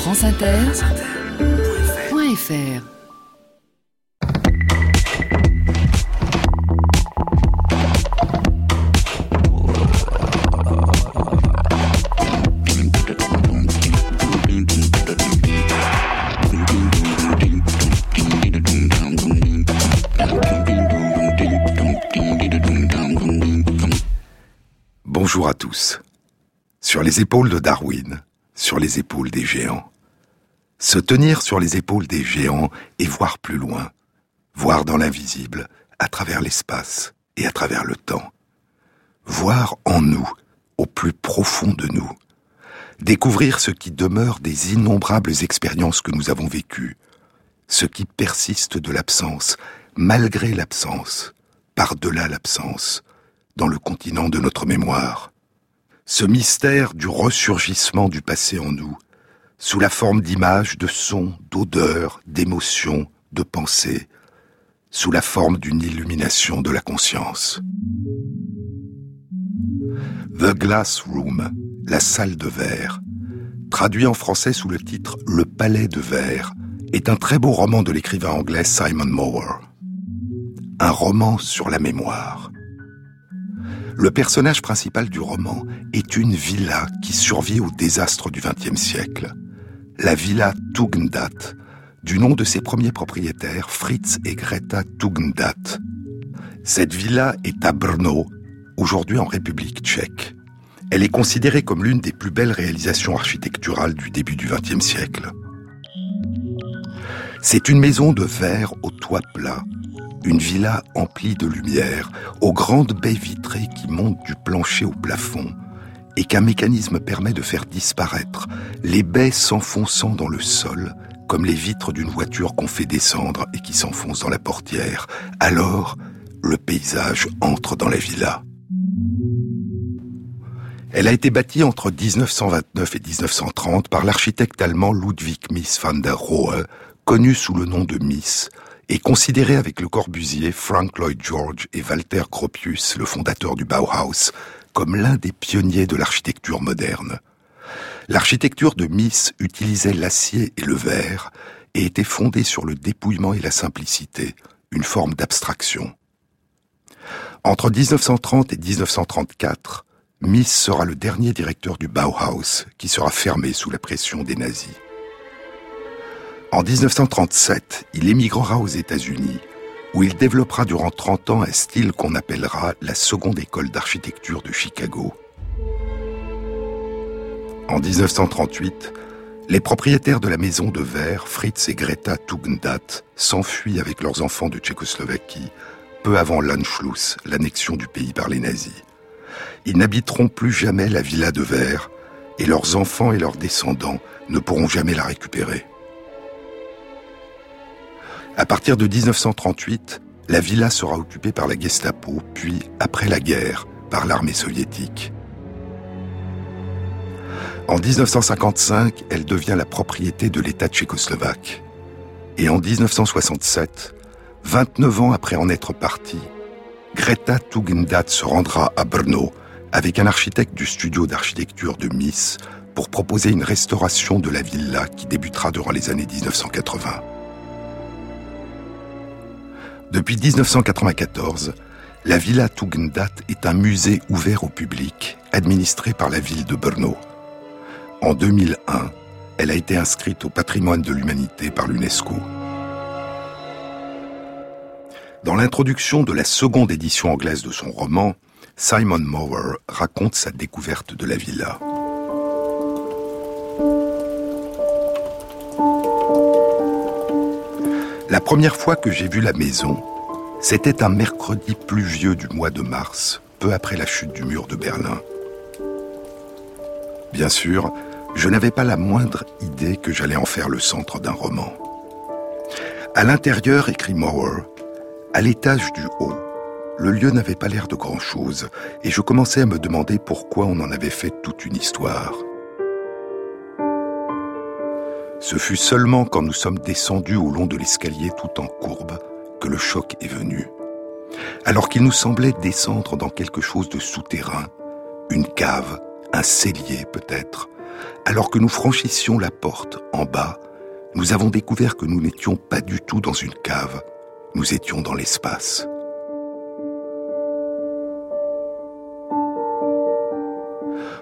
franceinter.fr Bonjour à tous. Sur les épaules de Darwin, sur les épaules des géants. Se tenir sur les épaules des géants et voir plus loin, voir dans l'invisible, à travers l'espace et à travers le temps. Voir en nous, au plus profond de nous. Découvrir ce qui demeure des innombrables expériences que nous avons vécues, ce qui persiste de l'absence, malgré l'absence, par-delà l'absence, dans le continent de notre mémoire. Ce mystère du ressurgissement du passé en nous, sous la forme d'images, de sons, d'odeurs, d'émotions, de pensées, sous la forme d'une illumination de la conscience. The Glass Room, la salle de verre, traduit en français sous le titre Le Palais de verre, est un très beau roman de l'écrivain anglais Simon Mower. Un roman sur la mémoire. Le personnage principal du roman est une villa qui survit au désastre du XXe siècle. La villa Tugendhat, du nom de ses premiers propriétaires, Fritz et Greta Tugendhat. Cette villa est à Brno, aujourd'hui en République tchèque. Elle est considérée comme l'une des plus belles réalisations architecturales du début du XXe siècle. C'est une maison de verre au toit plat, une villa emplie de lumière, aux grandes baies vitrées qui montent du plancher au plafond, et qu'un mécanisme permet de faire disparaître, les baies s'enfonçant dans le sol, comme les vitres d'une voiture qu'on fait descendre et qui s'enfonce dans la portière. Alors, le paysage entre dans la villa. Elle a été bâtie entre 1929 et 1930 par l'architecte allemand Ludwig Mies van der Rohe, connu sous le nom de Mies, et considéré avec le Corbusier, Frank Lloyd George et Walter Gropius, le fondateur du Bauhaus, comme l'un des pionniers de l'architecture moderne. L'architecture de Mies utilisait l'acier et le verre et était fondée sur le dépouillement et la simplicité, une forme d'abstraction. Entre 1930 et 1934, Mies sera le dernier directeur du Bauhaus qui sera fermé sous la pression des nazis. En 1937, il émigrera aux États-Unis, où il développera durant 30 ans un style qu'on appellera la seconde école d'architecture de Chicago. En 1938, les propriétaires de la maison de verre, Fritz et Greta Tugendhat, s'enfuient avec leurs enfants de Tchécoslovaquie, peu avant l'Anschluss, l'annexion du pays par les nazis. Ils n'habiteront plus jamais la villa de verre, et leurs enfants et leurs descendants ne pourront jamais la récupérer. À partir de 1938, la villa sera occupée par la Gestapo, puis, après la guerre, par l'armée soviétique. En 1955, elle devient la propriété de l'État tchécoslovaque. Et en 1967, 29 ans après en être partie, Greta Tugendhat se rendra à Brno avec un architecte du studio d'architecture de Mies pour proposer une restauration de la villa qui débutera durant les années 1980. Depuis 1994, la Villa Tugendhat est un musée ouvert au public, administré par la ville de Brno. En 2001, elle a été inscrite au patrimoine de l'humanité par l'UNESCO. Dans l'introduction de la seconde édition anglaise de son roman, Simon Mower raconte sa découverte de la villa. La première fois que j'ai vu la maison, c'était un mercredi pluvieux du mois de mars, peu après la chute du mur de Berlin. Bien sûr, je n'avais pas la moindre idée que j'allais en faire le centre d'un roman. À l'intérieur, écrit Mower, à l'étage du haut, le lieu n'avait pas l'air de grand-chose, et je commençais à me demander pourquoi on en avait fait toute une histoire. Ce fut seulement quand nous sommes descendus au long de l'escalier tout en courbe que le choc est venu. Alors qu'il nous semblait descendre dans quelque chose de souterrain, une cave, un cellier peut-être, Alors que nous franchissions la porte en bas, nous avons découvert que nous n'étions pas du tout dans une cave, nous étions dans l'espace.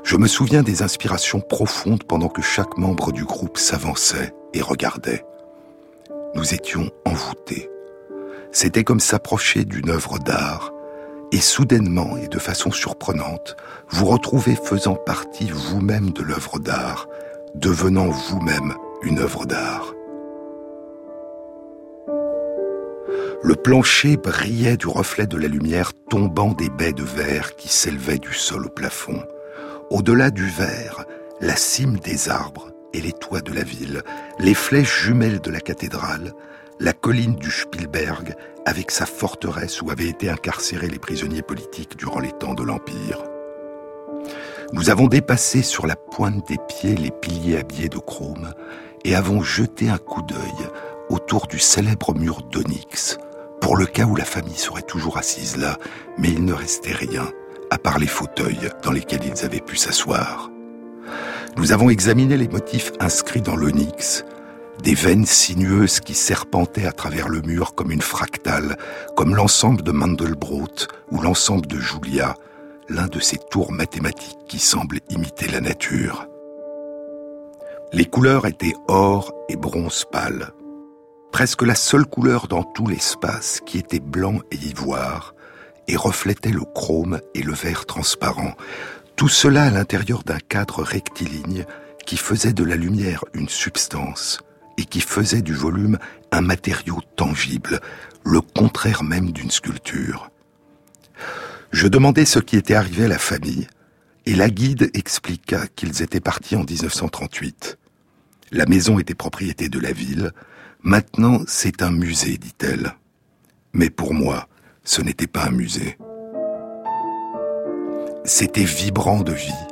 Je me souviens des inspirations profondes pendant que chaque membre du groupe s'avançait et regardait. Nous étions envoûtés. C'était comme s'approcher d'une œuvre d'art, et soudainement et de façon surprenante, vous retrouvez faisant partie vous-même de l'œuvre d'art, devenant vous-même une œuvre d'art. Le plancher brillait du reflet de la lumière tombant des baies de verre qui s'élevaient du sol au plafond. Au-delà du verre, la cime des arbres et les toits de la ville, les flèches jumelles de la cathédrale, la colline du Spielberg avec sa forteresse où avaient été incarcérés les prisonniers politiques durant les temps de l'Empire. Nous avons dépassé sur la pointe des pieds les piliers habillés de chrome et avons jeté un coup d'œil autour du célèbre mur d'onyx, pour le cas où la famille serait toujours assise là, mais il ne restait rien, à part les fauteuils dans lesquels ils avaient pu s'asseoir. Nous avons examiné les motifs inscrits dans l'onyx, des veines sinueuses qui serpentaient à travers le mur comme une fractale, comme l'ensemble de Mandelbrot ou l'ensemble de Julia, l'un de ces tours mathématiques qui semblent imiter la nature. Les couleurs étaient or et bronze pâle. Presque la seule couleur dans tout l'espace qui était blanc et ivoire, et reflétait le chrome et le vert transparent. Tout cela à l'intérieur d'un cadre rectiligne qui faisait de la lumière une substance et qui faisait du volume un matériau tangible, le contraire même d'une sculpture. Je demandai ce qui était arrivé à la famille, et la guide expliqua qu'ils étaient partis en 1938. La maison était propriété de la ville, maintenant c'est un musée, dit-elle. Mais pour moi, ce n'était pas un musée. C'était vibrant de vie.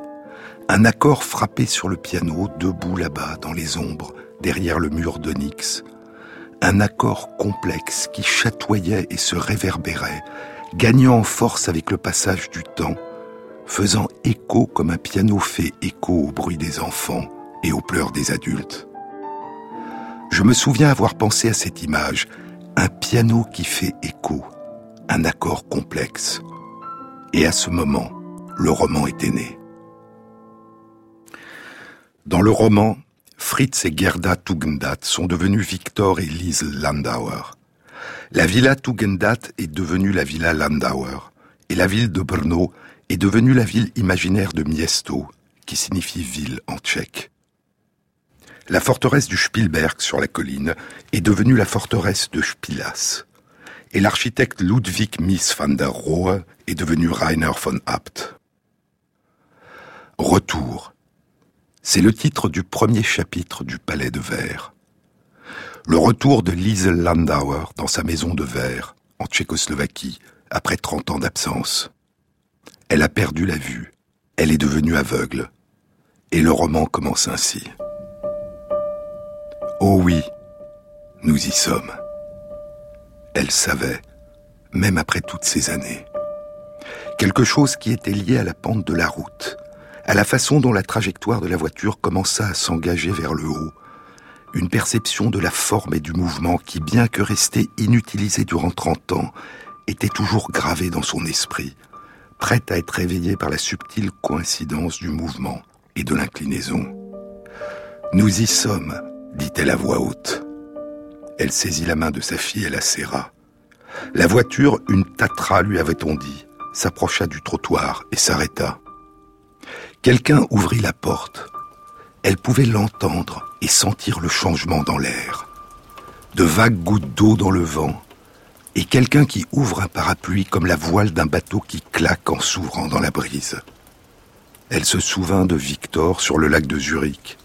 Un accord frappé sur le piano, debout là-bas, dans les ombres, derrière le mur d'onyx. Un accord complexe qui chatoyait et se réverbérait, gagnant en force avec le passage du temps, faisant écho comme un piano fait écho au bruit des enfants et aux pleurs des adultes. Je me souviens avoir pensé à cette image, un piano qui fait écho, un accord complexe. Et à ce moment, le roman était né. Dans le roman, Fritz et Gerda Tugendhat sont devenus Victor et Lise Landauer. La villa Tugendhat est devenue la villa Landauer, et la ville de Brno est devenue la ville imaginaire de Miesto, qui signifie ville en tchèque. La forteresse du Spielberg sur la colline est devenue la forteresse de Spilas et l'architecte Ludwig Mies van der Rohe est devenu Rainer von Abt. Retour. C'est le titre du premier chapitre du Palais de Verre. Le retour de Liesel Landauer dans sa maison de verre, en Tchécoslovaquie, après 30 ans d'absence. Elle a perdu la vue, elle est devenue aveugle, et le roman commence ainsi. Oh oui, nous y sommes. Elle savait, même après toutes ces années. Quelque chose qui était lié à la pente de la route, à la façon dont la trajectoire de la voiture commença à s'engager vers le haut. Une perception de la forme et du mouvement qui, bien que resté inutilisée durant 30 ans, était toujours gravée dans son esprit, prête à être réveillée par la subtile coïncidence du mouvement et de l'inclinaison. Nous y sommes, dit-elle à voix haute. Elle saisit la main de sa fille et la serra. La voiture, une Tatra, lui avait-on dit, s'approcha du trottoir et s'arrêta. Quelqu'un ouvrit la porte. Elle pouvait l'entendre et sentir le changement dans l'air. De vagues gouttes d'eau dans le vent, et quelqu'un qui ouvre un parapluie comme la voile d'un bateau qui claque en s'ouvrant dans la brise. Elle se souvint de Victor sur le lac de Zurich,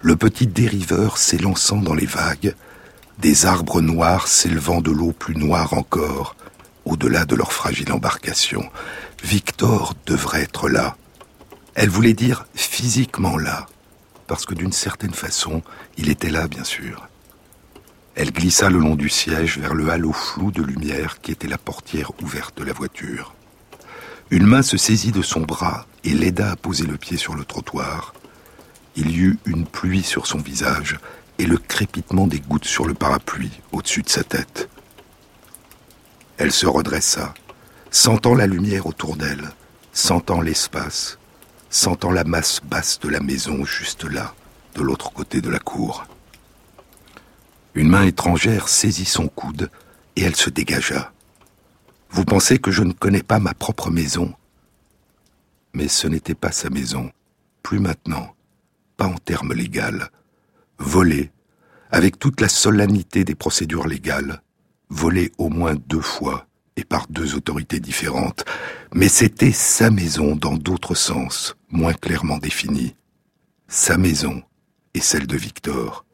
le petit dériveur s'élançant dans les vagues, des arbres noirs s'élevant de l'eau plus noire encore, au-delà de leur fragile embarcation. Victor devrait être là. Elle voulait dire physiquement là, parce que d'une certaine façon, il était là, bien sûr. Elle glissa le long du siège vers le halo flou de lumière qui était la portière ouverte de la voiture. Une main se saisit de son bras et l'aida à poser le pied sur le trottoir. Il y eut une pluie sur son visage et le crépitement des gouttes sur le parapluie au-dessus de sa tête. Elle se redressa, sentant la lumière autour d'elle, sentant l'espace, sentant la masse basse de la maison juste là, de l'autre côté de la cour. Une main étrangère saisit son coude et elle se dégagea. Vous pensez que je ne connais pas ma propre maison? Mais ce n'était pas sa maison, plus maintenant, pas en termes légaux. Volée, avec toute la solennité des procédures légales, volée au moins deux fois et par deux autorités différentes, mais c'était sa maison dans d'autres sens, moins clairement définis. Sa maison et celle de Victor.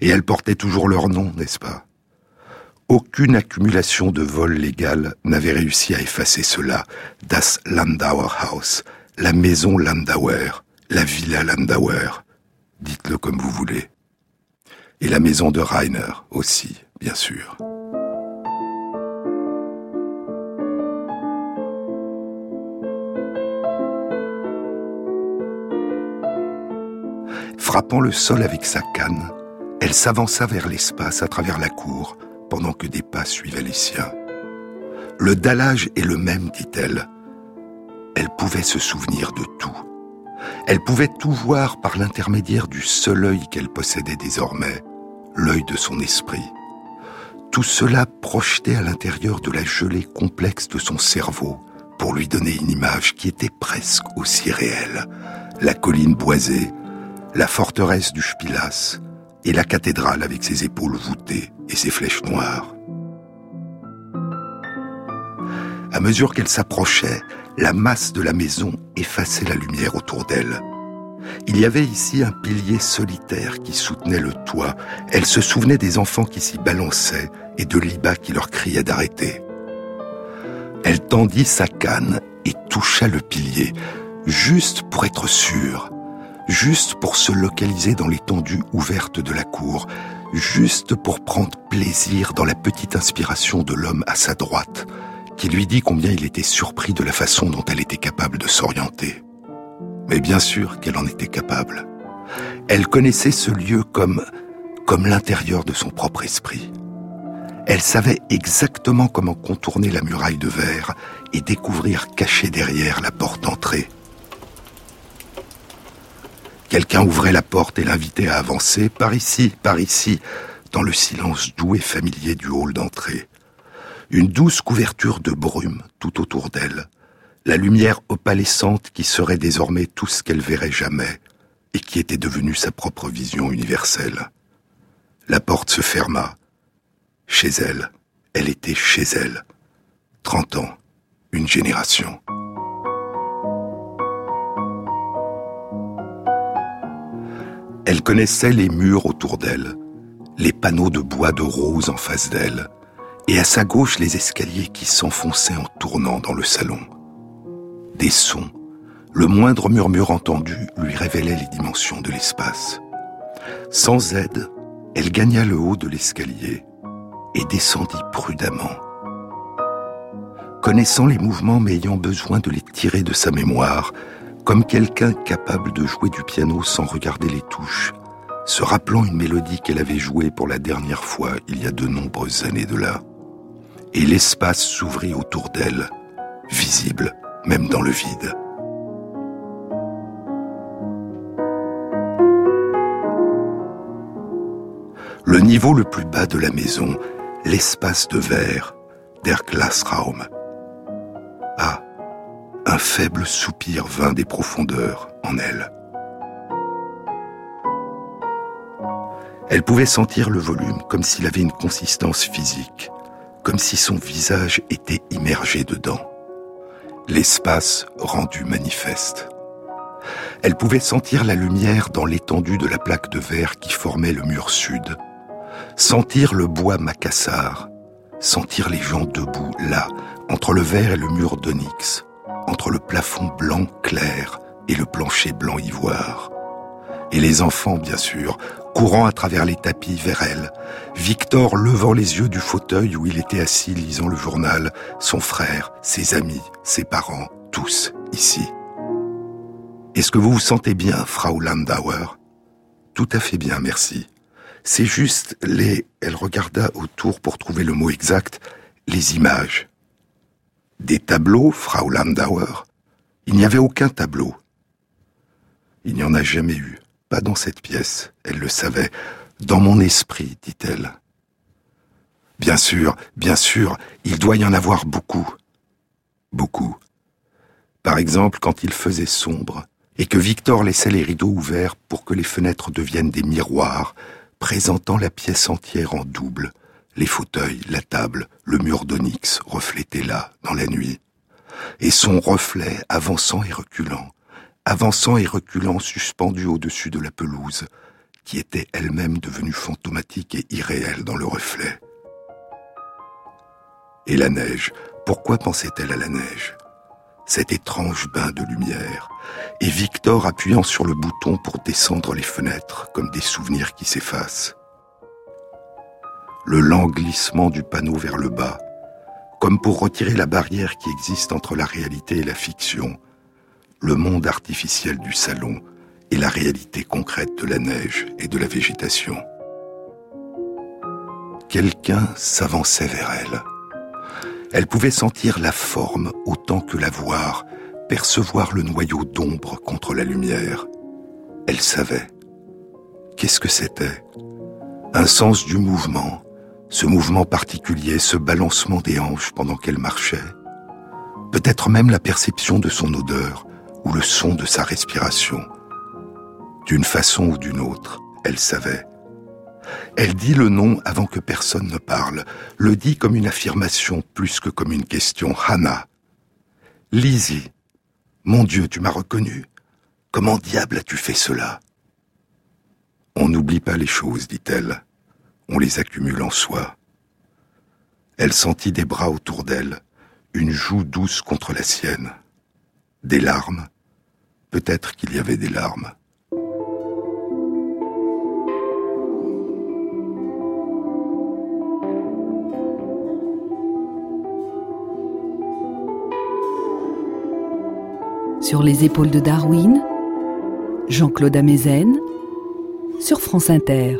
Et elles portaient toujours leur nom, n'est-ce pas? Aucune accumulation de vols légal n'avait réussi à effacer cela. Das Landauer Haus, la maison Landauer, la villa Landauer. Dites-le comme vous voulez. Et la maison de Rainer aussi, bien sûr. Frappant le sol avec sa canne, elle s'avança vers l'espace à travers la cour, pendant que des pas suivaient les siens. Le dallage est le même, dit-elle. Elle pouvait se souvenir de tout. Elle pouvait tout voir par l'intermédiaire du seul œil qu'elle possédait désormais, l'œil de son esprit. Tout cela projeté à l'intérieur de la gelée complexe de son cerveau pour lui donner une image qui était presque aussi réelle. La colline boisée, la forteresse du Spilas et la cathédrale avec ses épaules voûtées et ses flèches noires. À mesure qu'elle s'approchait, la masse de la maison effaçait la lumière autour d'elle. Il y avait ici un pilier solitaire qui soutenait le toit. Elle se souvenait des enfants qui s'y balançaient et de Liba qui leur criait d'arrêter. Elle tendit sa canne et toucha le pilier, juste pour être sûre juste pour se localiser dans l'étendue ouverte de la cour, juste pour prendre plaisir dans la petite inspiration de l'homme à sa droite, qui lui dit combien il était surpris de la façon dont elle était capable de s'orienter. Mais bien sûr qu'elle en était capable. Elle connaissait ce lieu comme, comme l'intérieur de son propre esprit. Elle savait exactement comment contourner la muraille de verre et découvrir caché derrière la porte d'entrée Quelqu'un ouvrait la porte et l'invitait à avancer par ici, par ici, dans le silence doux et familier du hall d'entrée. Une douce couverture de brume tout autour d'elle, la lumière opalescente qui serait désormais tout ce qu'elle verrait jamais et qui était devenue sa propre vision universelle. La porte se ferma. Chez elle, elle était chez elle. Trente ans, une génération. Elle connaissait les murs autour d'elle, les panneaux de bois de rose en face d'elle, et à sa gauche les escaliers qui s'enfonçaient en tournant dans le salon. Des sons, le moindre murmure entendu lui révélait les dimensions de l'espace. Sans aide, elle gagna le haut de l'escalier et descendit prudemment. Connaissant les mouvements mais ayant besoin de les tirer de sa mémoire, comme quelqu'un capable de jouer du piano sans regarder les touches, se rappelant une mélodie qu'elle avait jouée pour la dernière fois il y a de nombreuses années de là. Et l'espace s'ouvrit autour d'elle, visible même dans le vide. Le niveau le plus bas de la maison, l'espace de verre, der Glasraum, un faible soupir vint des profondeurs en elle. Elle pouvait sentir le volume comme s'il avait une consistance physique, comme si son visage était immergé dedans. L'espace rendu manifeste. Elle pouvait sentir la lumière dans l'étendue de la plaque de verre qui formait le mur sud, sentir le bois macassar, sentir les gens debout là, entre le verre et le mur d'onyx, entre le plafond blanc clair et le plancher blanc ivoire. Et les enfants, bien sûr, courant à travers les tapis vers elle, Victor levant les yeux du fauteuil où il était assis lisant le journal, son frère, ses amis, ses parents, tous ici. Est-ce que vous vous sentez bien, Frau Landauer? Tout à fait bien, merci. C'est juste les... Elle regarda autour pour trouver le mot exact. Les images. Des tableaux, Frau Landauer? Il n'y avait aucun tableau. Il n'y en a jamais eu. Pas dans cette pièce. Elle le savait. Dans mon esprit, dit-elle. Bien sûr, bien sûr, il doit y en avoir beaucoup. Beaucoup. Par exemple, quand il faisait sombre, et que Victor laissait les rideaux ouverts pour que les fenêtres deviennent des miroirs, présentant la pièce entière en double, les fauteuils, la table, le mur d'onyx reflété là, dans la nuit, et son reflet avançant et reculant, avançant et reculant suspendu au-dessus de la pelouse, qui était elle-même devenue fantomatique et irréelle dans le reflet. Et la neige, pourquoi pensait-elle à la neige? Cet étrange bain de lumière, et Victor appuyant sur le bouton pour descendre les fenêtres comme des souvenirs qui s'effacent. Le lent glissement du panneau vers le bas, comme pour retirer la barrière qui existe entre la réalité et la fiction, le monde artificiel du salon et la réalité concrète de la neige et de la végétation. Quelqu'un s'avançait vers elle. Elle pouvait sentir la forme autant que la voir, percevoir le noyau d'ombre contre la lumière. Elle savait. Qu'est-ce que c'était? Un sens du mouvement, ce mouvement particulier, ce balancement des hanches pendant qu'elle marchait. Peut-être même la perception de son odeur ou le son de sa respiration. D'une façon ou d'une autre, elle savait. Elle dit le nom avant que personne ne parle, le dit comme une affirmation plus que comme une question. Hannah. Lizzie. Mon Dieu, tu m'as reconnu. Comment diable as-tu fait cela? On n'oublie pas les choses, dit-elle. On les accumule en soi. Elle sentit des bras autour d'elle, une joue douce contre la sienne. Des larmes. Peut-être qu'il y avait des larmes. Sur les épaules de Darwin, Jean-Claude Amezen, sur France Inter.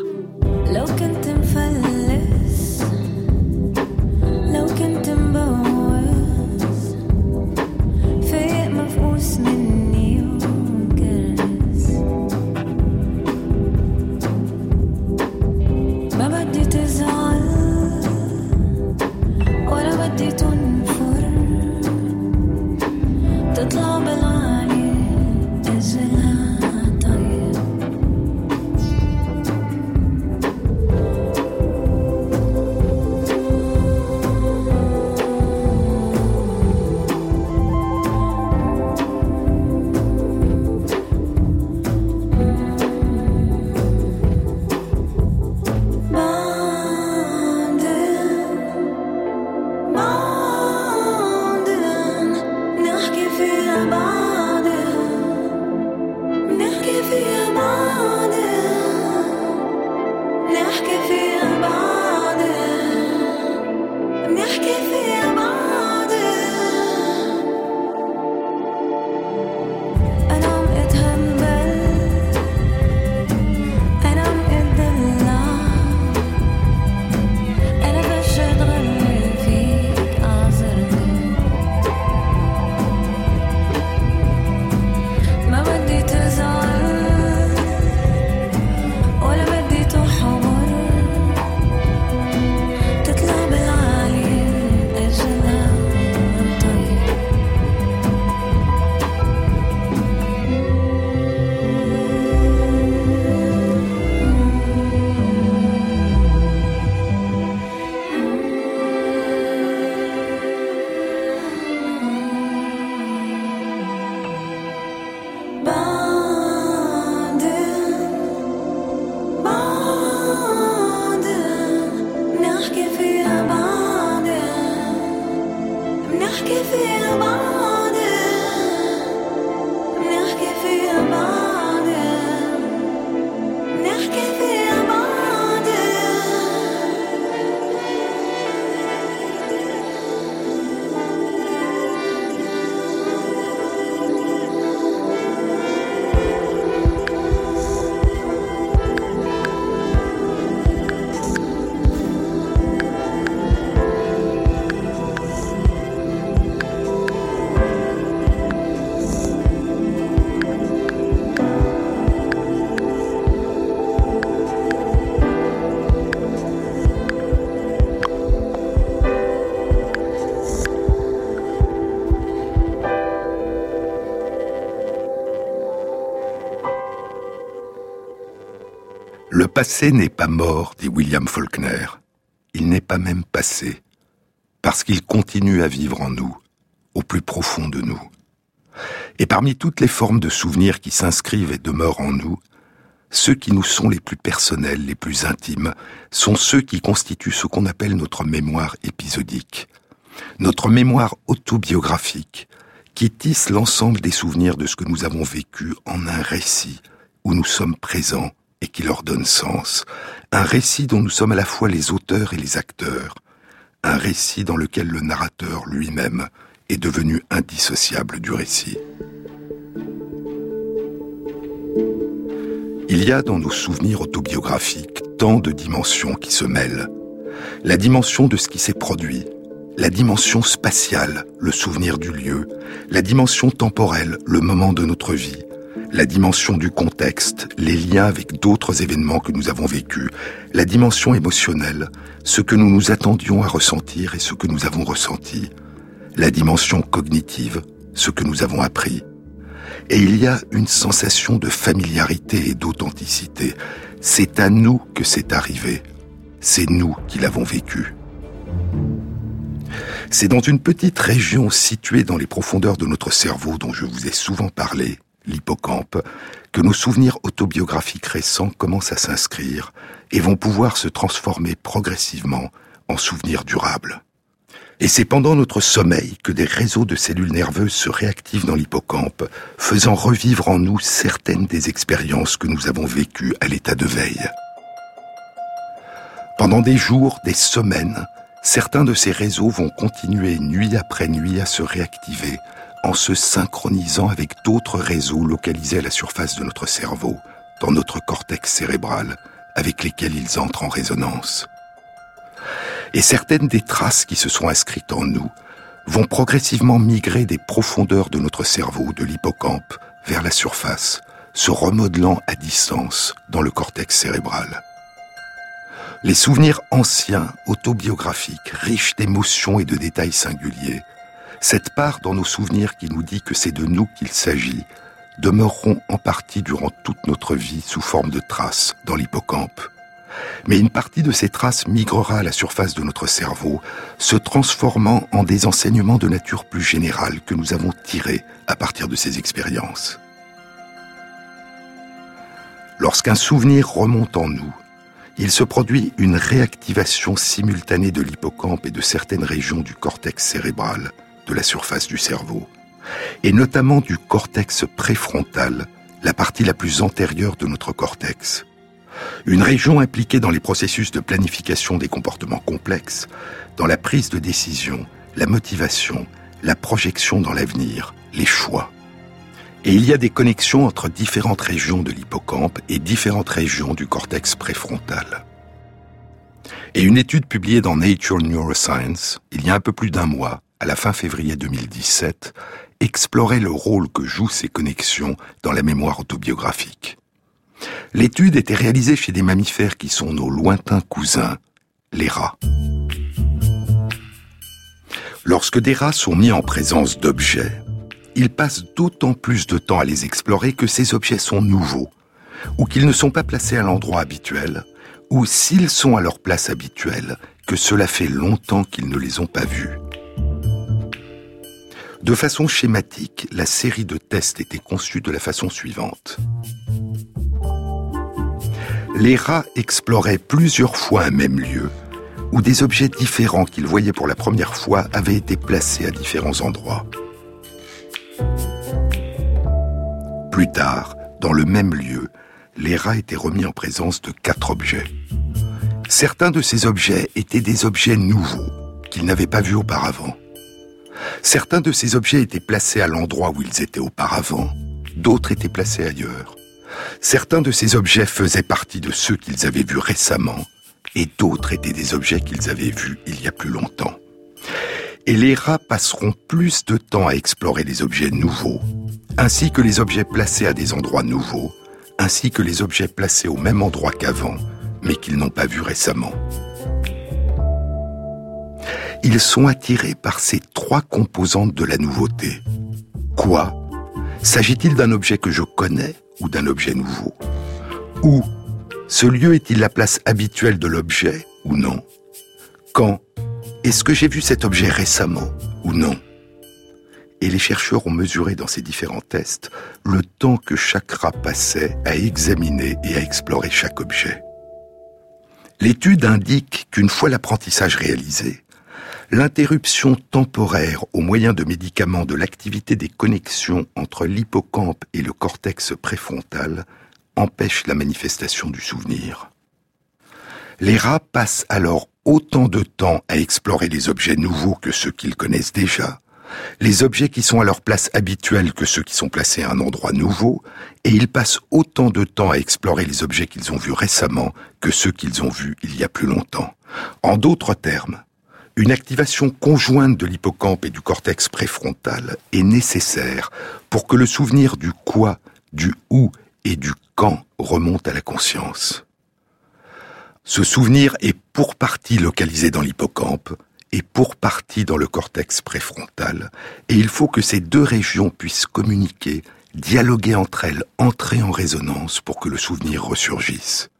Passé n'est pas mort, dit William Faulkner. Il n'est pas même passé, parce qu'il continue à vivre en nous, au plus profond de nous. Et parmi toutes les formes de souvenirs qui s'inscrivent et demeurent en nous, ceux qui nous sont les plus personnels, les plus intimes, sont ceux qui constituent ce qu'on appelle notre mémoire épisodique, notre mémoire autobiographique, qui tisse l'ensemble des souvenirs de ce que nous avons vécu en un récit où nous sommes présents et qui leur donne sens, un récit dont nous sommes à la fois les auteurs et les acteurs, un récit dans lequel le narrateur lui-même est devenu indissociable du récit. Il y a dans nos souvenirs autobiographiques tant de dimensions qui se mêlent. La dimension de ce qui s'est produit, la dimension spatiale, le souvenir du lieu, la dimension temporelle, le moment de notre vie, la dimension du contexte, les liens avec d'autres événements que nous avons vécus, la dimension émotionnelle, ce que nous nous attendions à ressentir et ce que nous avons ressenti, la dimension cognitive, ce que nous avons appris. Et il y a une sensation de familiarité et d'authenticité. C'est à nous que c'est arrivé. C'est nous qui l'avons vécu. C'est dans une petite région située dans les profondeurs de notre cerveau dont je vous ai souvent parlé, l'hippocampe, que nos souvenirs autobiographiques récents commencent à s'inscrire et vont pouvoir se transformer progressivement en souvenirs durables. Et c'est pendant notre sommeil que des réseaux de cellules nerveuses se réactivent dans l'hippocampe, faisant revivre en nous certaines des expériences que nous avons vécues à l'état de veille. Pendant des jours, des semaines, certains de ces réseaux vont continuer nuit après nuit à se réactiver en se synchronisant avec d'autres réseaux localisés à la surface de notre cerveau, dans notre cortex cérébral, avec lesquels ils entrent en résonance. Et certaines des traces qui se sont inscrites en nous vont progressivement migrer des profondeurs de notre cerveau, de l'hippocampe, vers la surface, se remodelant à distance dans le cortex cérébral. Les souvenirs anciens, autobiographiques, riches d'émotions et de détails singuliers, cette part dans nos souvenirs qui nous dit que c'est de nous qu'il s'agit, demeureront en partie durant toute notre vie sous forme de traces dans l'hippocampe. Mais une partie de ces traces migrera à la surface de notre cerveau, se transformant en des enseignements de nature plus générale que nous avons tirés à partir de ces expériences. Lorsqu'un souvenir remonte en nous, il se produit une réactivation simultanée de l'hippocampe et de certaines régions du cortex cérébral, de la surface du cerveau, et notamment du cortex préfrontal, la partie la plus antérieure de notre cortex. Une région impliquée dans les processus de planification des comportements complexes, dans la prise de décision, la motivation, la projection dans l'avenir, les choix. Et il y a des connexions entre différentes régions de l'hippocampe et différentes régions du cortex préfrontal. Et une étude publiée dans Nature Neuroscience, il y a un peu plus d'un mois, à la fin février 2017, explorait le rôle que jouent ces connexions dans la mémoire autobiographique. L'étude était réalisée chez des mammifères qui sont nos lointains cousins, les rats. Lorsque des rats sont mis en présence d'objets, ils passent d'autant plus de temps à les explorer que ces objets sont nouveaux, ou qu'ils ne sont pas placés à l'endroit habituel, ou s'ils sont à leur place habituelle, que cela fait longtemps qu'ils ne les ont pas vus. De façon schématique, la série de tests était conçue de la façon suivante. Les rats exploraient plusieurs fois un même lieu, où des objets différents qu'ils voyaient pour la première fois avaient été placés à différents endroits. Plus tard, dans le même lieu, les rats étaient remis en présence de quatre objets. Certains de ces objets étaient des objets nouveaux qu'ils n'avaient pas vus auparavant. Certains de ces objets étaient placés à l'endroit où ils étaient auparavant, d'autres étaient placés ailleurs. Certains de ces objets faisaient partie de ceux qu'ils avaient vus récemment, et d'autres étaient des objets qu'ils avaient vus il y a plus longtemps. Et les rats passeront plus de temps à explorer les objets nouveaux, ainsi que les objets placés à des endroits nouveaux, ainsi que les objets placés au même endroit qu'avant, mais qu'ils n'ont pas vus récemment ils sont attirés par ces trois composantes de la nouveauté. Quoi? S'agit-il d'un objet que je connais ou d'un objet nouveau? Ou Ce lieu est-il la place habituelle de l'objet ou non? Quand Est-ce que j'ai vu cet objet récemment ou non? Et les chercheurs ont mesuré dans ces différents tests le temps que chaque rat passait à examiner et à explorer chaque objet. L'étude indique qu'une fois l'apprentissage réalisé, l'interruption temporaire au moyen de médicaments de l'activité des connexions entre l'hippocampe et le cortex préfrontal empêche la manifestation du souvenir. Les rats passent alors autant de temps à explorer les objets nouveaux que ceux qu'ils connaissent déjà, les objets qui sont à leur place habituelle que ceux qui sont placés à un endroit nouveau, et ils passent autant de temps à explorer les objets qu'ils ont vus récemment que ceux qu'ils ont vus il y a plus longtemps. En d'autres termes, une activation conjointe de l'hippocampe et du cortex préfrontal est nécessaire pour que le souvenir du quoi, du où et du quand remonte à la conscience. Ce souvenir est pour partie localisé dans l'hippocampe, et pour partie dans le cortex préfrontal, et il faut que ces deux régions puissent communiquer, dialoguer entre elles, entrer en résonance pour que le souvenir ressurgisse.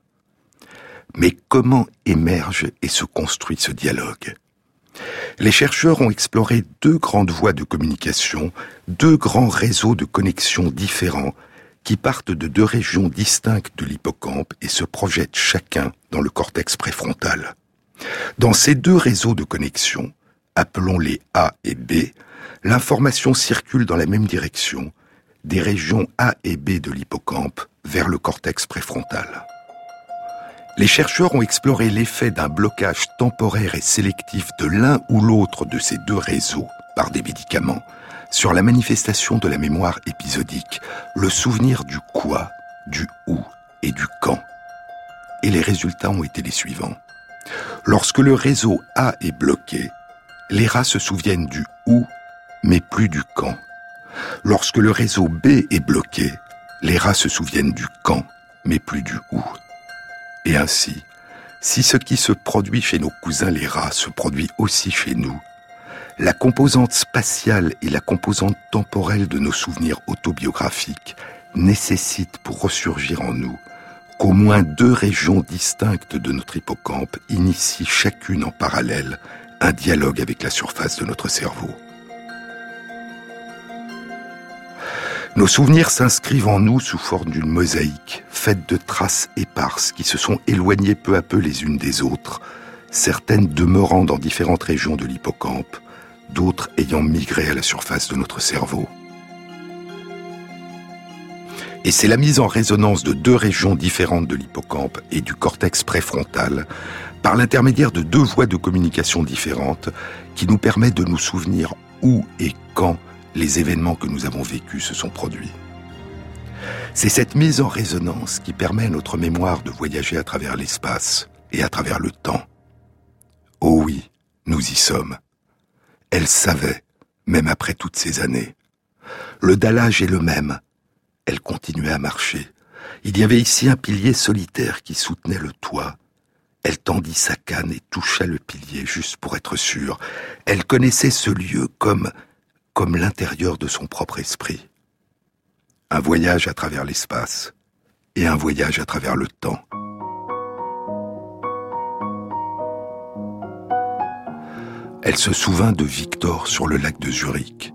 Mais comment émerge et se construit ce dialogue? Les chercheurs ont exploré deux grandes voies de communication, deux grands réseaux de connexions différents qui partent de deux régions distinctes de l'hippocampe et se projettent chacun dans le cortex préfrontal. Dans ces deux réseaux de connexion, appelons-les A et B, l'information circule dans la même direction, des régions A et B de l'hippocampe vers le cortex préfrontal. Les chercheurs ont exploré l'effet d'un blocage temporaire et sélectif de l'un ou l'autre de ces deux réseaux par des médicaments sur la manifestation de la mémoire épisodique, le souvenir du quoi, du où et du quand. Et les résultats ont été les suivants. Lorsque le réseau A est bloqué, les rats se souviennent du où, mais plus du quand. Lorsque le réseau B est bloqué, les rats se souviennent du quand, mais plus du où. Et ainsi, si ce qui se produit chez nos cousins les rats se produit aussi chez nous, la composante spatiale et la composante temporelle de nos souvenirs autobiographiques nécessitent pour ressurgir en nous qu'au moins deux régions distinctes de notre hippocampe initient chacune en parallèle un dialogue avec la surface de notre cerveau. Nos souvenirs s'inscrivent en nous sous forme d'une mosaïque, faite de traces éparses qui se sont éloignées peu à peu les unes des autres, certaines demeurant dans différentes régions de l'hippocampe, d'autres ayant migré à la surface de notre cerveau. Et c'est la mise en résonance de deux régions différentes de l'hippocampe et du cortex préfrontal, par l'intermédiaire de deux voies de communication différentes, qui nous permet de nous souvenir où et quand les événements que nous avons vécus se sont produits. C'est cette mise en résonance qui permet à notre mémoire de voyager à travers l'espace et à travers le temps. Oh oui, nous y sommes. Elle savait, même après toutes ces années. Le dallage est le même, elle continuait à marcher. Il y avait ici un pilier solitaire qui soutenait le toit. Elle tendit sa canne et toucha le pilier juste pour être sûre. Elle connaissait ce lieu comme, l'intérieur de son propre esprit. Un voyage à travers l'espace et un voyage à travers le temps. Elle se souvint de Victor sur le lac de Zurich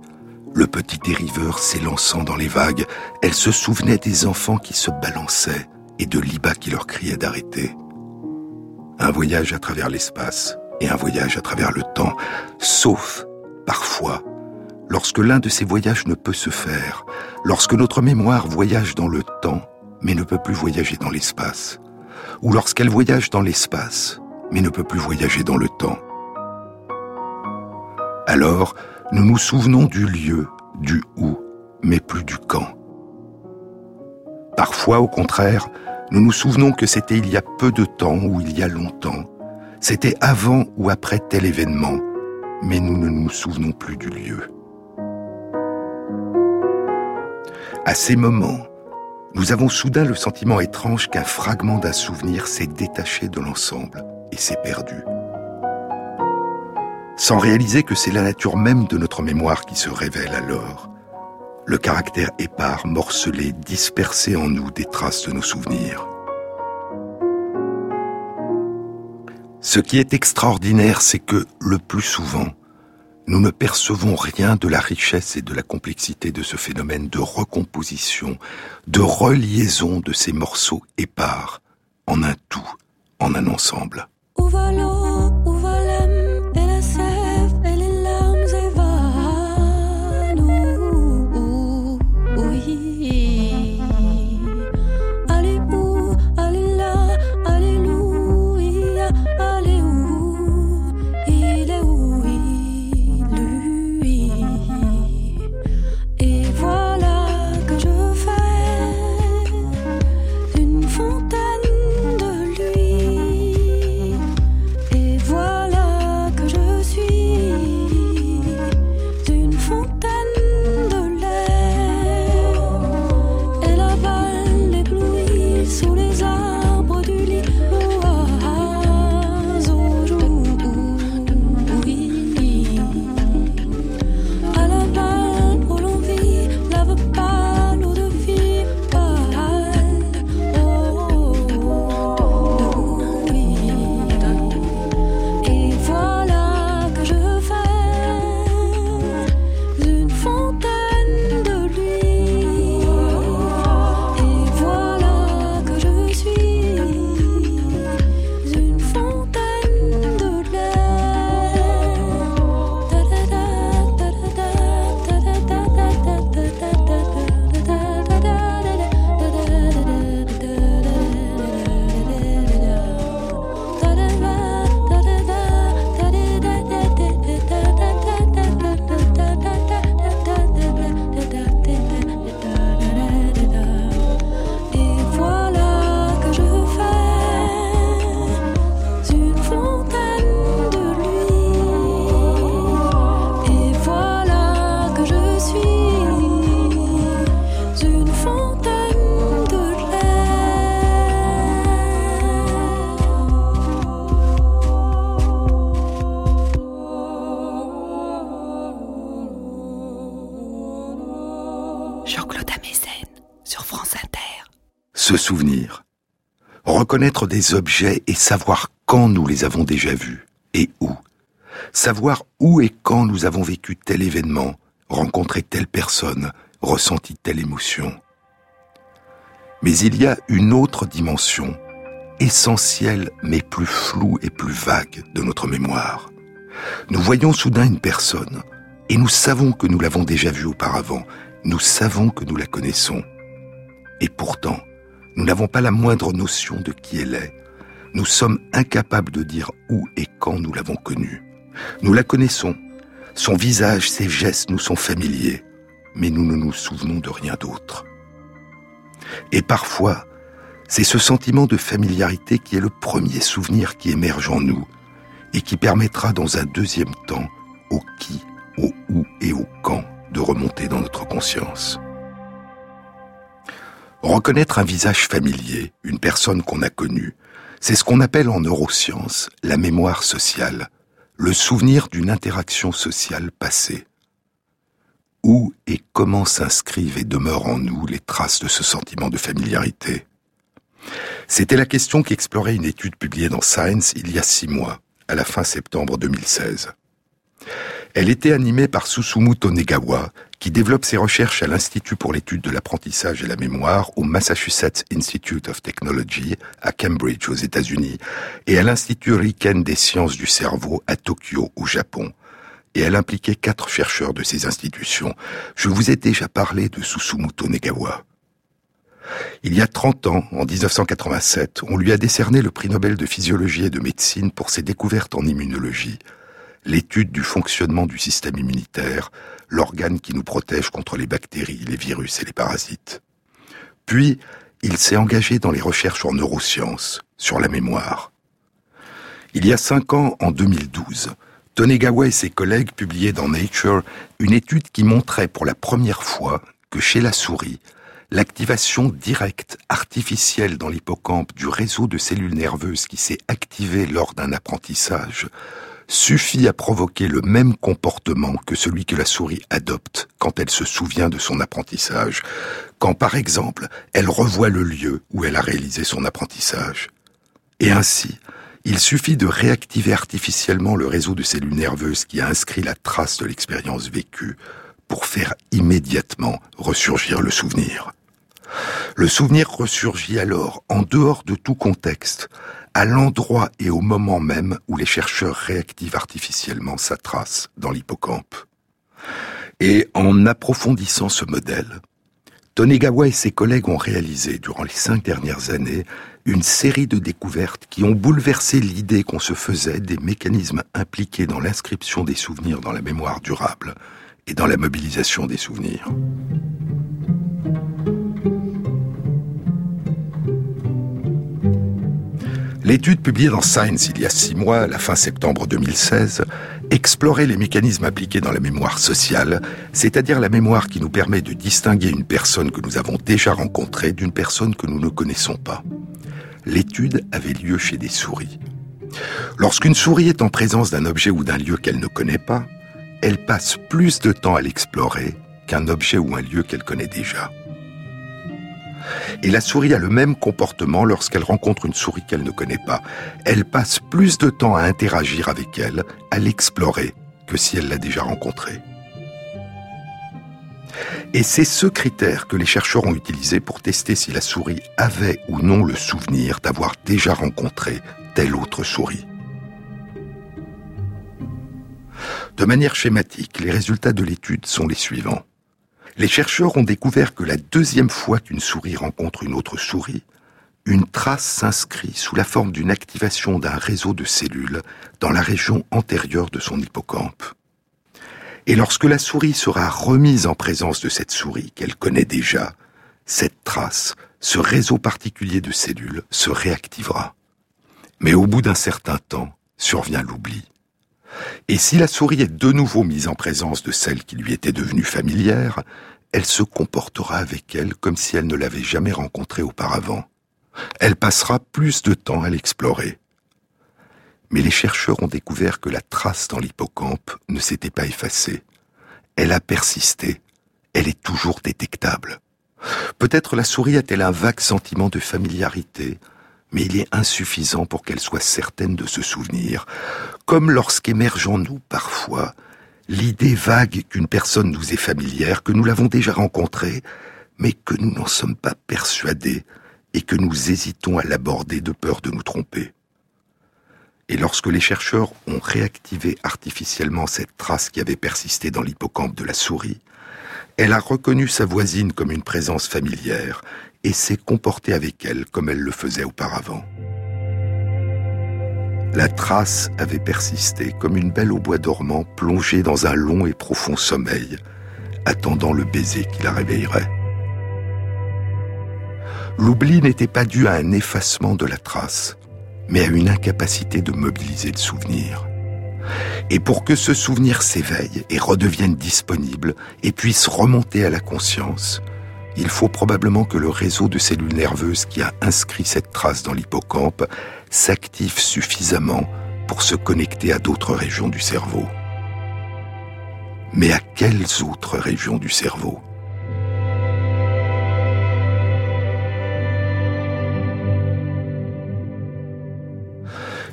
le petit dériveur s'élançant dans les vagues, elle se souvenait des enfants qui se balançaient et de Liba qui leur criait d'arrêter. Un voyage à travers l'espace et un voyage à travers le temps, sauf, parfois, lorsque l'un de ces voyages ne peut se faire, lorsque notre mémoire voyage dans le temps, mais ne peut plus voyager dans l'espace, ou lorsqu'elle voyage dans l'espace, mais ne peut plus voyager dans le temps. Alors, nous nous souvenons du lieu, du où, mais plus du quand. Parfois, au contraire, nous nous souvenons que c'était il y a peu de temps ou il y a longtemps. C'était avant ou après tel événement, mais nous ne nous souvenons plus du lieu. À ces moments, nous avons soudain le sentiment étrange qu'un fragment d'un souvenir s'est détaché de l'ensemble et s'est perdu sans réaliser que c'est la nature même de notre mémoire qui se révèle alors, le caractère épars, morcelé, dispersé en nous des traces de nos souvenirs. Ce qui est extraordinaire, c'est que, le plus souvent, nous ne percevons rien de la richesse et de la complexité de ce phénomène de recomposition, de reliaison de ces morceaux épars en un tout, en un ensemble. Reconnaître des objets et savoir quand nous les avons déjà vus et où. Savoir où et quand nous avons vécu tel événement, rencontré telle personne, ressenti telle émotion. Mais il y a une autre dimension, essentielle mais plus floue et plus vague de notre mémoire. Nous voyons soudain une personne, et nous savons que nous l'avons déjà vue auparavant, nous savons que nous la connaissons. Et pourtant, nous n'avons pas la moindre notion de qui elle est. Nous sommes incapables de dire où et quand nous l'avons connue. Nous la connaissons. Son visage, ses gestes nous sont familiers, mais nous ne nous souvenons de rien d'autre. Et parfois, c'est ce sentiment de familiarité qui est le premier souvenir qui émerge en nous et qui permettra dans un deuxième temps au qui, au où et au quand de remonter dans notre conscience. Reconnaître un visage familier, une personne qu'on a connue, c'est ce qu'on appelle en neurosciences la mémoire sociale, le souvenir d'une interaction sociale passée. Où et comment s'inscrivent et demeurent en nous les traces de ce sentiment de familiarité? C'était la question qu'explorait une étude publiée dans Science il y a six mois, à la fin septembre 2016. Elle était animée par Susumu Tonegawa, qui développe ses recherches à l'Institut pour l'étude de l'apprentissage et la mémoire au Massachusetts Institute of Technology à Cambridge aux États-Unis et à l'Institut Riken des sciences du cerveau à Tokyo au Japon. Et elle impliquait quatre chercheurs de ces institutions. Je vous ai déjà parlé de Susumu Tonegawa. Il y a 30 ans, en 1987, on lui a décerné le prix Nobel de physiologie et de médecine pour ses découvertes en immunologie l'étude du fonctionnement du système immunitaire, l'organe qui nous protège contre les bactéries, les virus et les parasites. Puis, il s'est engagé dans les recherches en neurosciences, sur la mémoire. Il y a cinq ans, en 2012, Tonegawa et ses collègues publiaient dans Nature une étude qui montrait pour la première fois que chez la souris, l'activation directe, artificielle dans l'hippocampe du réseau de cellules nerveuses qui s'est activé lors d'un apprentissage suffit à provoquer le même comportement que celui que la souris adopte quand elle se souvient de son apprentissage, quand par exemple elle revoit le lieu où elle a réalisé son apprentissage. Et ainsi, Il suffit de réactiver artificiellement le réseau de cellules nerveuses qui a inscrit la trace de l'expérience vécue pour faire immédiatement ressurgir le souvenir. Le souvenir ressurgit alors en dehors de tout contexte, à l'endroit et au moment même où les chercheurs réactivent artificiellement sa trace dans l'hippocampe. Et en approfondissant ce modèle, Tonegawa et ses collègues ont réalisé durant les cinq dernières années une série de découvertes qui ont bouleversé l'idée qu'on se faisait des mécanismes impliqués dans l'inscription des souvenirs dans la mémoire durable et dans la mobilisation des souvenirs. L'étude publiée dans Science il y a six mois, la fin septembre 2016, explorait les mécanismes appliqués dans la mémoire sociale, c'est-à-dire la mémoire qui nous permet de distinguer une personne que nous avons déjà rencontrée d'une personne que nous ne connaissons pas. L'étude avait lieu chez des souris. Lorsqu'une souris est en présence d'un objet ou d'un lieu qu'elle ne connaît pas, elle passe plus de temps à l'explorer qu'un objet ou un lieu qu'elle connaît déjà. Et la souris a le même comportement lorsqu'elle rencontre une souris qu'elle ne connaît pas. Elle passe plus de temps à interagir avec elle, à l'explorer, que si elle l'a déjà rencontrée. Et c'est ce critère que les chercheurs ont utilisé pour tester si la souris avait ou non le souvenir d'avoir déjà rencontré telle autre souris. De manière schématique, les résultats de l'étude sont les suivants. Les chercheurs ont découvert que la deuxième fois qu'une souris rencontre une autre souris, une trace s'inscrit sous la forme d'une activation d'un réseau de cellules dans la région antérieure de son hippocampe. Et lorsque la souris sera remise en présence de cette souris qu'elle connaît déjà, cette trace, ce réseau particulier de cellules, se réactivera. Mais au bout d'un certain temps, survient l'oubli. Et si la souris est de nouveau mise en présence de celle qui lui était devenue familière, elle se comportera avec elle comme si elle ne l'avait jamais rencontrée auparavant. Elle passera plus de temps à l'explorer. Mais les chercheurs ont découvert que la trace dans l'hippocampe ne s'était pas effacée. Elle a persisté. Elle est toujours détectable. Peut-être la souris a-t-elle un vague sentiment de familiarité, mais il est insuffisant pour qu'elle soit certaine de se souvenir, comme lorsqu'émerge en nous parfois l'idée vague qu'une personne nous est familière, que nous l'avons déjà rencontrée, mais que nous n'en sommes pas persuadés et que nous hésitons à l'aborder de peur de nous tromper. Et lorsque les chercheurs ont réactivé artificiellement cette trace qui avait persisté dans l'hippocampe de la souris, elle a reconnu sa voisine comme une présence familière et s'est comportée avec elle comme elle le faisait auparavant. La trace avait persisté comme une belle au bois dormant plongée dans un long et profond sommeil, attendant le baiser qui la réveillerait. L'oubli n'était pas dû à un effacement de la trace, mais à une incapacité de mobiliser le souvenir. Et pour que ce souvenir s'éveille et redevienne disponible et puisse remonter à la conscience, il faut probablement que le réseau de cellules nerveuses qui a inscrit cette trace dans l'hippocampe s'active suffisamment pour se connecter à d'autres régions du cerveau. Mais à quelles autres régions du cerveau?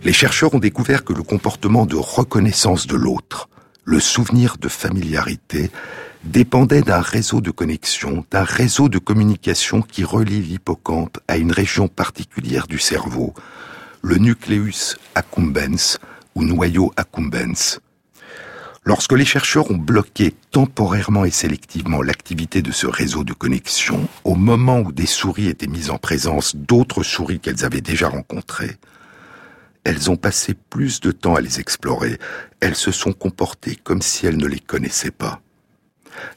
Les chercheurs ont découvert que le comportement de reconnaissance de l'autre, le souvenir de familiarité, dépendait d'un réseau de connexion, d'un réseau de communication qui relie l'hippocampe à une région particulière du cerveau, le nucleus accumbens ou noyau accumbens. Lorsque les chercheurs ont bloqué temporairement et sélectivement l'activité de ce réseau de connexion, au moment où des souris étaient mises en présence d'autres souris qu'elles avaient déjà rencontrées, elles ont passé plus de temps à les explorer, elles se sont comportées comme si elles ne les connaissaient pas.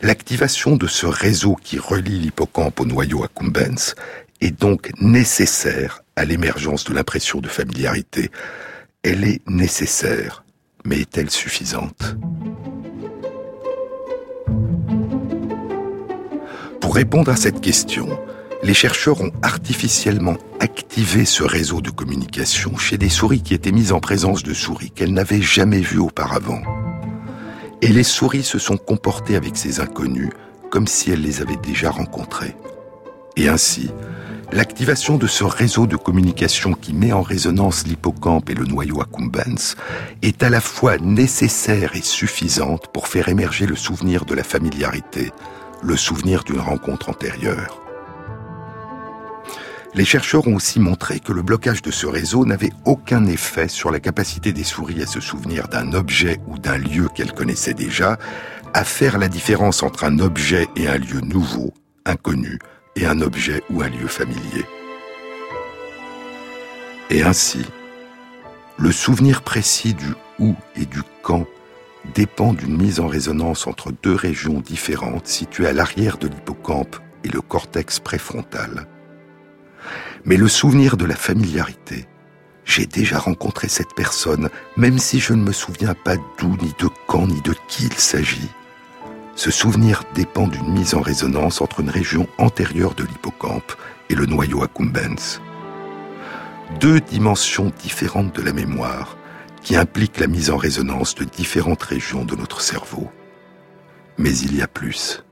L'activation de ce réseau qui relie l'hippocampe au noyau accumbens est donc nécessaire à l'émergence de l'impression de familiarité. Elle est nécessaire, mais est-elle suffisante? Pour répondre à cette question, les chercheurs ont artificiellement activé ce réseau de communication chez des souris qui étaient mises en présence de souris qu'elles n'avaient jamais vues auparavant. Et les souris se sont comportées avec ces inconnus comme si elles les avaient déjà rencontrés. Et ainsi, L'activation de ce réseau de communication qui met en résonance l'hippocampe et le noyau accumbens est à la fois nécessaire et suffisante pour faire émerger le souvenir de la familiarité, le souvenir d'une rencontre antérieure. Les chercheurs ont aussi montré que le blocage de ce réseau n'avait aucun effet sur la capacité des souris à se souvenir d'un objet ou d'un lieu qu'elles connaissaient déjà, à faire la différence entre un objet et un lieu nouveau, inconnu, et un objet ou un lieu familier. Et ainsi, le souvenir précis du où et du quand dépend d'une mise en résonance entre deux régions différentes situées à l'arrière de l'hippocampe et le cortex préfrontal. Mais le souvenir de la familiarité, j'ai déjà rencontré cette personne, même si je ne me souviens pas d'où, ni de quand, ni de qui il s'agit. Ce souvenir dépend d'une mise en résonance entre une région antérieure de l'hippocampe et le noyau accumbens. Deux dimensions différentes de la mémoire qui impliquent la mise en résonance de différentes régions de notre cerveau. Mais il y a plus.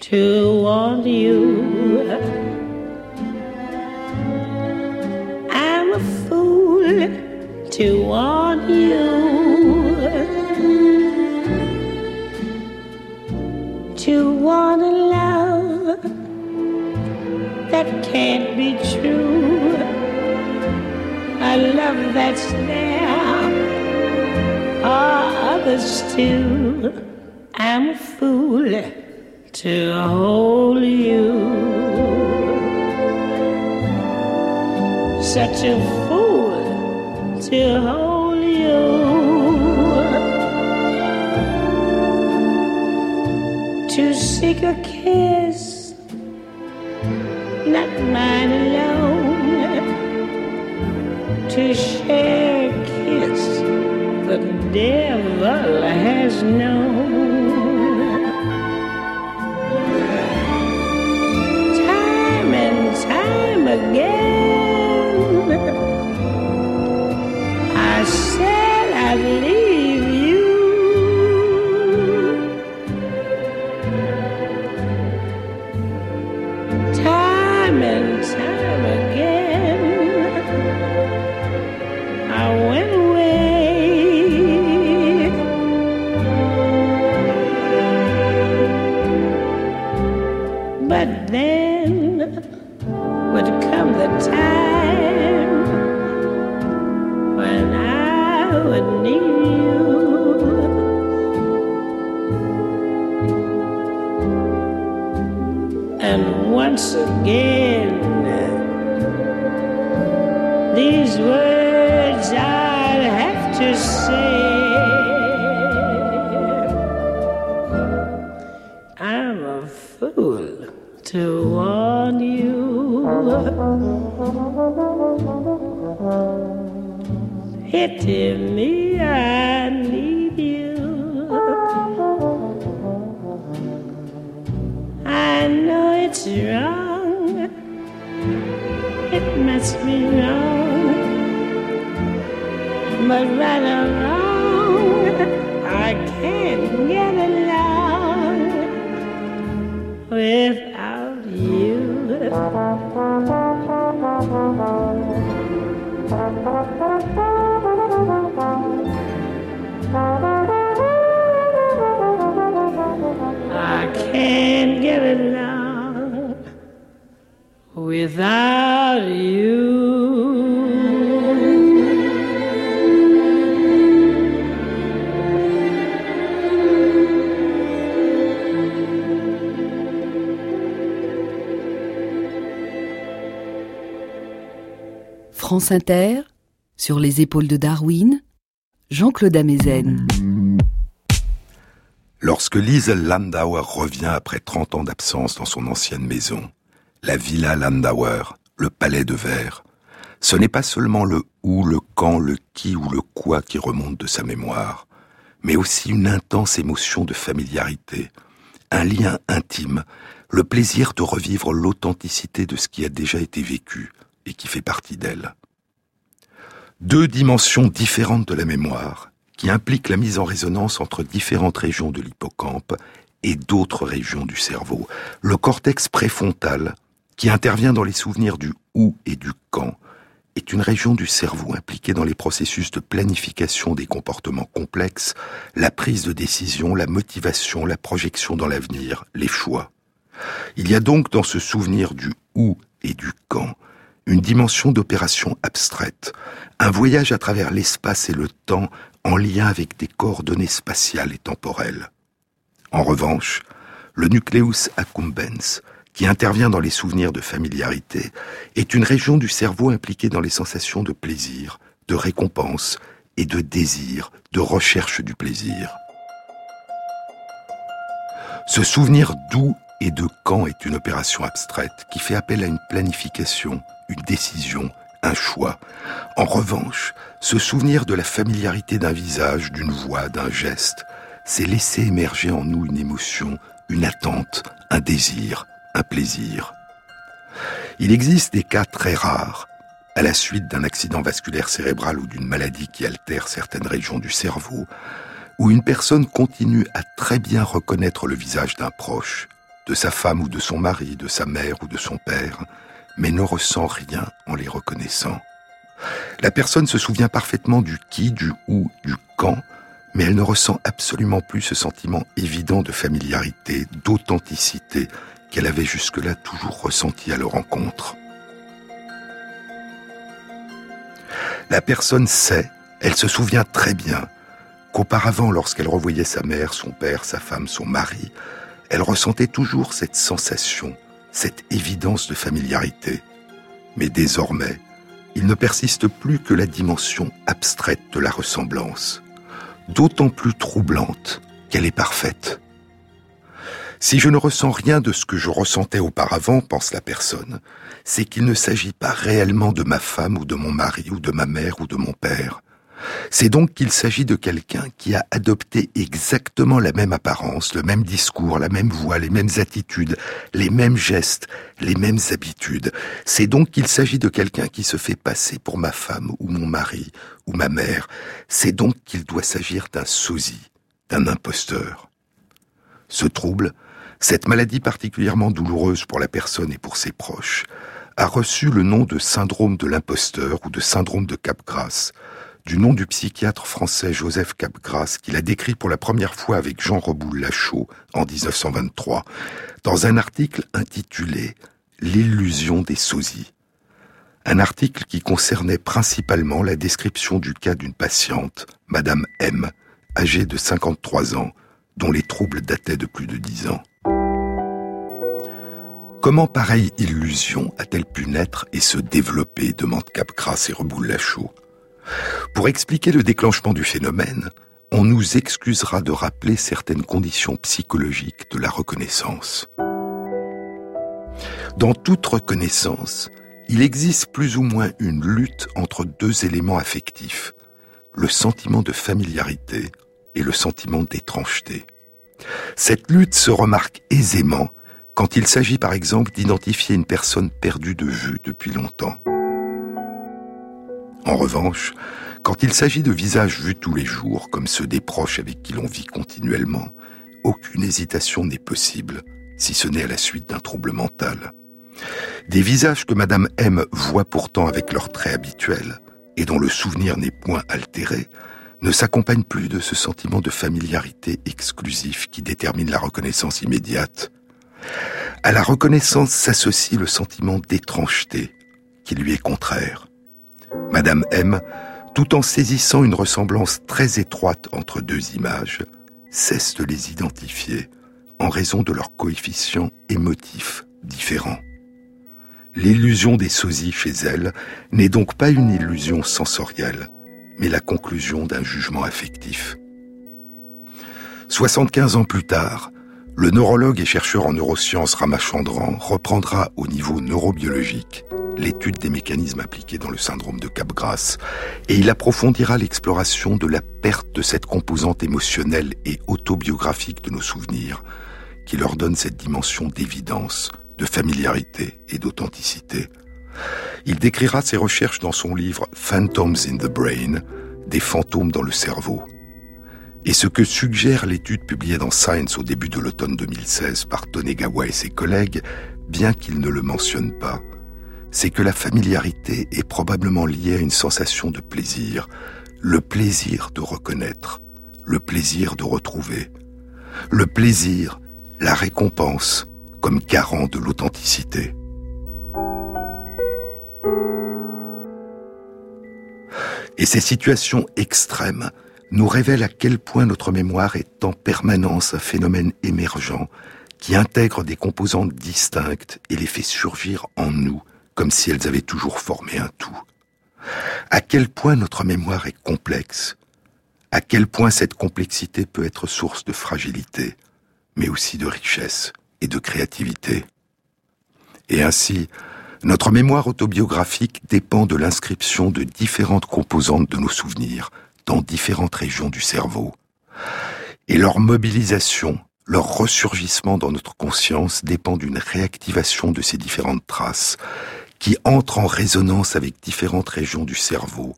To want you. I'm a fool to want you. To want a love that can't be true. A love that's there others too. I'm a fool to hold you. Such a fool to hold you. To seek a kiss, not mine alone. To devil has known. Time and time again. couldn't need you. And once again. Inter, sur les épaules de Darwin, Jean-Claude Amezen. Lorsque Liesel Landauer revient après 30 ans d'absence dans son ancienne maison, la Villa Landauer, le palais de verre, ce n'est pas seulement le où, le quand, le qui ou le quoi qui remonte de sa mémoire, mais aussi une intense émotion de familiarité, un lien intime le plaisir de revivre l'authenticité de ce qui a déjà été vécu et qui fait partie d'elle. Deux dimensions différentes de la mémoire qui impliquent la mise en résonance entre différentes régions de l'hippocampe et d'autres régions du cerveau. Le cortex préfrontal, qui intervient dans les souvenirs du où et du quand, est une région du cerveau impliquée dans les processus de planification des comportements complexes, la prise de décision, la motivation, la projection dans l'avenir, les choix. Il y a donc dans ce souvenir du où et du quand une dimension d'opération abstraite, un voyage à travers l'espace et le temps en lien avec des coordonnées spatiales et temporelles. En revanche, le nucleus accumbens, qui intervient dans les souvenirs de familiarité, est une région du cerveau impliquée dans les sensations de plaisir, de récompense et de désir, de recherche du plaisir. Ce souvenir d'où et de quand est une opération abstraite qui fait appel à une planification, une décision, un choix? En revanche, ce souvenir de la familiarité d'un visage, d'une voix, d'un geste, c'est laisser émerger en nous une émotion, une attente, un désir, un plaisir. Il existe des cas très rares, à la suite d'un accident vasculaire cérébral ou d'une maladie qui altère certaines régions du cerveau, où une personne continue à très bien reconnaître le visage d'un proche, de sa femme ou de son mari, de sa mère ou de son père, mais ne ressent rien en les reconnaissant. La personne se souvient parfaitement du qui, du où, du quand, mais elle ne ressent absolument plus ce sentiment évident de familiarité, d'authenticité qu'elle avait jusque-là toujours ressenti à leur rencontre. La personne sait, elle se souvient très bien, qu'auparavant, lorsqu'elle revoyait sa mère, son père, sa femme, son mari, elle ressentait toujours cette sensation, cette évidence de familiarité. Mais désormais, il ne persiste plus que la dimension abstraite de la ressemblance, d'autant plus troublante qu'elle est parfaite. Si je ne ressens rien de ce que je ressentais auparavant, pense la personne, c'est qu'il ne s'agit pas réellement de ma femme ou de mon mari ou de ma mère ou de mon père. C'est donc qu'il s'agit de quelqu'un qui a adopté exactement la même apparence, le même discours, la même voix, les mêmes attitudes, les mêmes gestes, les mêmes habitudes. C'est donc qu'il s'agit de quelqu'un qui se fait passer pour ma femme ou mon mari ou ma mère. C'est donc qu'il doit s'agir d'un sosie, d'un imposteur. Ce trouble, cette maladie particulièrement douloureuse pour la personne et pour ses proches, a reçu le nom de syndrome de l'imposteur ou de syndrome de Capgras, du nom du psychiatre français Joseph Capgras, qu'il a décrit pour la première fois avec Jean Reboul Lachaud en 1923, dans un article intitulé L'illusion des sosies. Un article qui concernait principalement la description du cas d'une patiente, Madame M, âgée de 53 ans, dont les troubles dataient de plus de 10 ans. Comment pareille illusion a-t-elle pu naître et se développer demande Capgras et Reboul Lachaud. Pour expliquer le déclenchement du phénomène, on nous excusera de rappeler certaines conditions psychologiques de la reconnaissance. Dans toute reconnaissance, il existe plus ou moins une lutte entre deux éléments affectifs, le sentiment de familiarité et le sentiment d'étrangeté. Cette lutte se remarque aisément quand il s'agit par exemple d'identifier une personne perdue de vue depuis longtemps. En revanche, quand il s'agit de visages vus tous les jours, comme ceux des proches avec qui l'on vit continuellement, aucune hésitation n'est possible, si ce n'est à la suite d'un trouble mental. Des visages que Madame M voit pourtant avec leurs traits habituels, et dont le souvenir n'est point altéré, ne s'accompagnent plus de ce sentiment de familiarité exclusif qui détermine la reconnaissance immédiate. À la reconnaissance s'associe le sentiment d'étrangeté, qui lui est contraire. Madame M, tout en saisissant une ressemblance très étroite entre deux images, cesse de les identifier en raison de leurs coefficients émotifs différents. L'illusion des sosies chez elle n'est donc pas une illusion sensorielle, mais la conclusion d'un jugement affectif. 75 ans plus tard, le neurologue et chercheur en neurosciences Ramachandran reprendra au niveau neurobiologique l'étude des mécanismes appliqués dans le syndrome de Capgras, et il approfondira l'exploration de la perte de cette composante émotionnelle et autobiographique de nos souvenirs, qui leur donne cette dimension d'évidence, de familiarité et d'authenticité. Il décrira ses recherches dans son livre Phantoms in the Brain, des fantômes dans le cerveau. Et ce que suggère l'étude publiée dans Science au début de l'automne 2016 par Tonegawa et ses collègues, bien qu'il ne le mentionne pas, c'est que la familiarité est probablement liée à une sensation de plaisir, le plaisir de reconnaître, le plaisir de retrouver, le plaisir, la récompense, comme garant de l'authenticité. Et ces situations extrêmes nous révèlent à quel point notre mémoire est en permanence un phénomène émergent qui intègre des composantes distinctes et les fait surgir en nous comme si elles avaient toujours formé un tout. À quel point notre mémoire est complexe, à quel point cette complexité peut être source de fragilité, mais aussi de richesse et de créativité. Et ainsi, notre mémoire autobiographique dépend de l'inscription de différentes composantes de nos souvenirs dans différentes régions du cerveau. Et leur mobilisation, leur ressurgissement dans notre conscience dépend d'une réactivation de ces différentes traces qui entrent en résonance avec différentes régions du cerveau,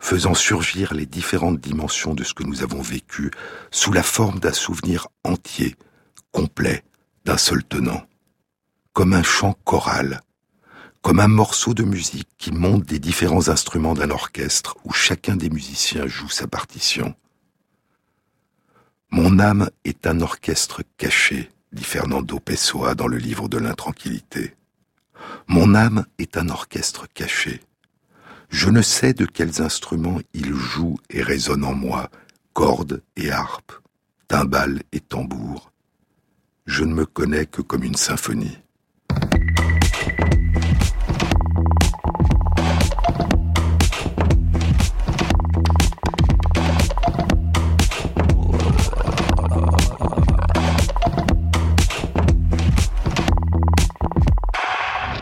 faisant surgir les différentes dimensions de ce que nous avons vécu sous la forme d'un souvenir entier, complet, d'un seul tenant. Comme un chant choral, comme un morceau de musique qui monte des différents instruments d'un orchestre où chacun des musiciens joue sa partition. Mon âme est un orchestre caché, dit Fernando Pessoa dans le livre de l'intranquillité. Mon âme est un orchestre caché. Je ne sais de quels instruments il joue et résonne en moi, cordes et harpes, timbales et tambours. Je ne me connais que comme une symphonie.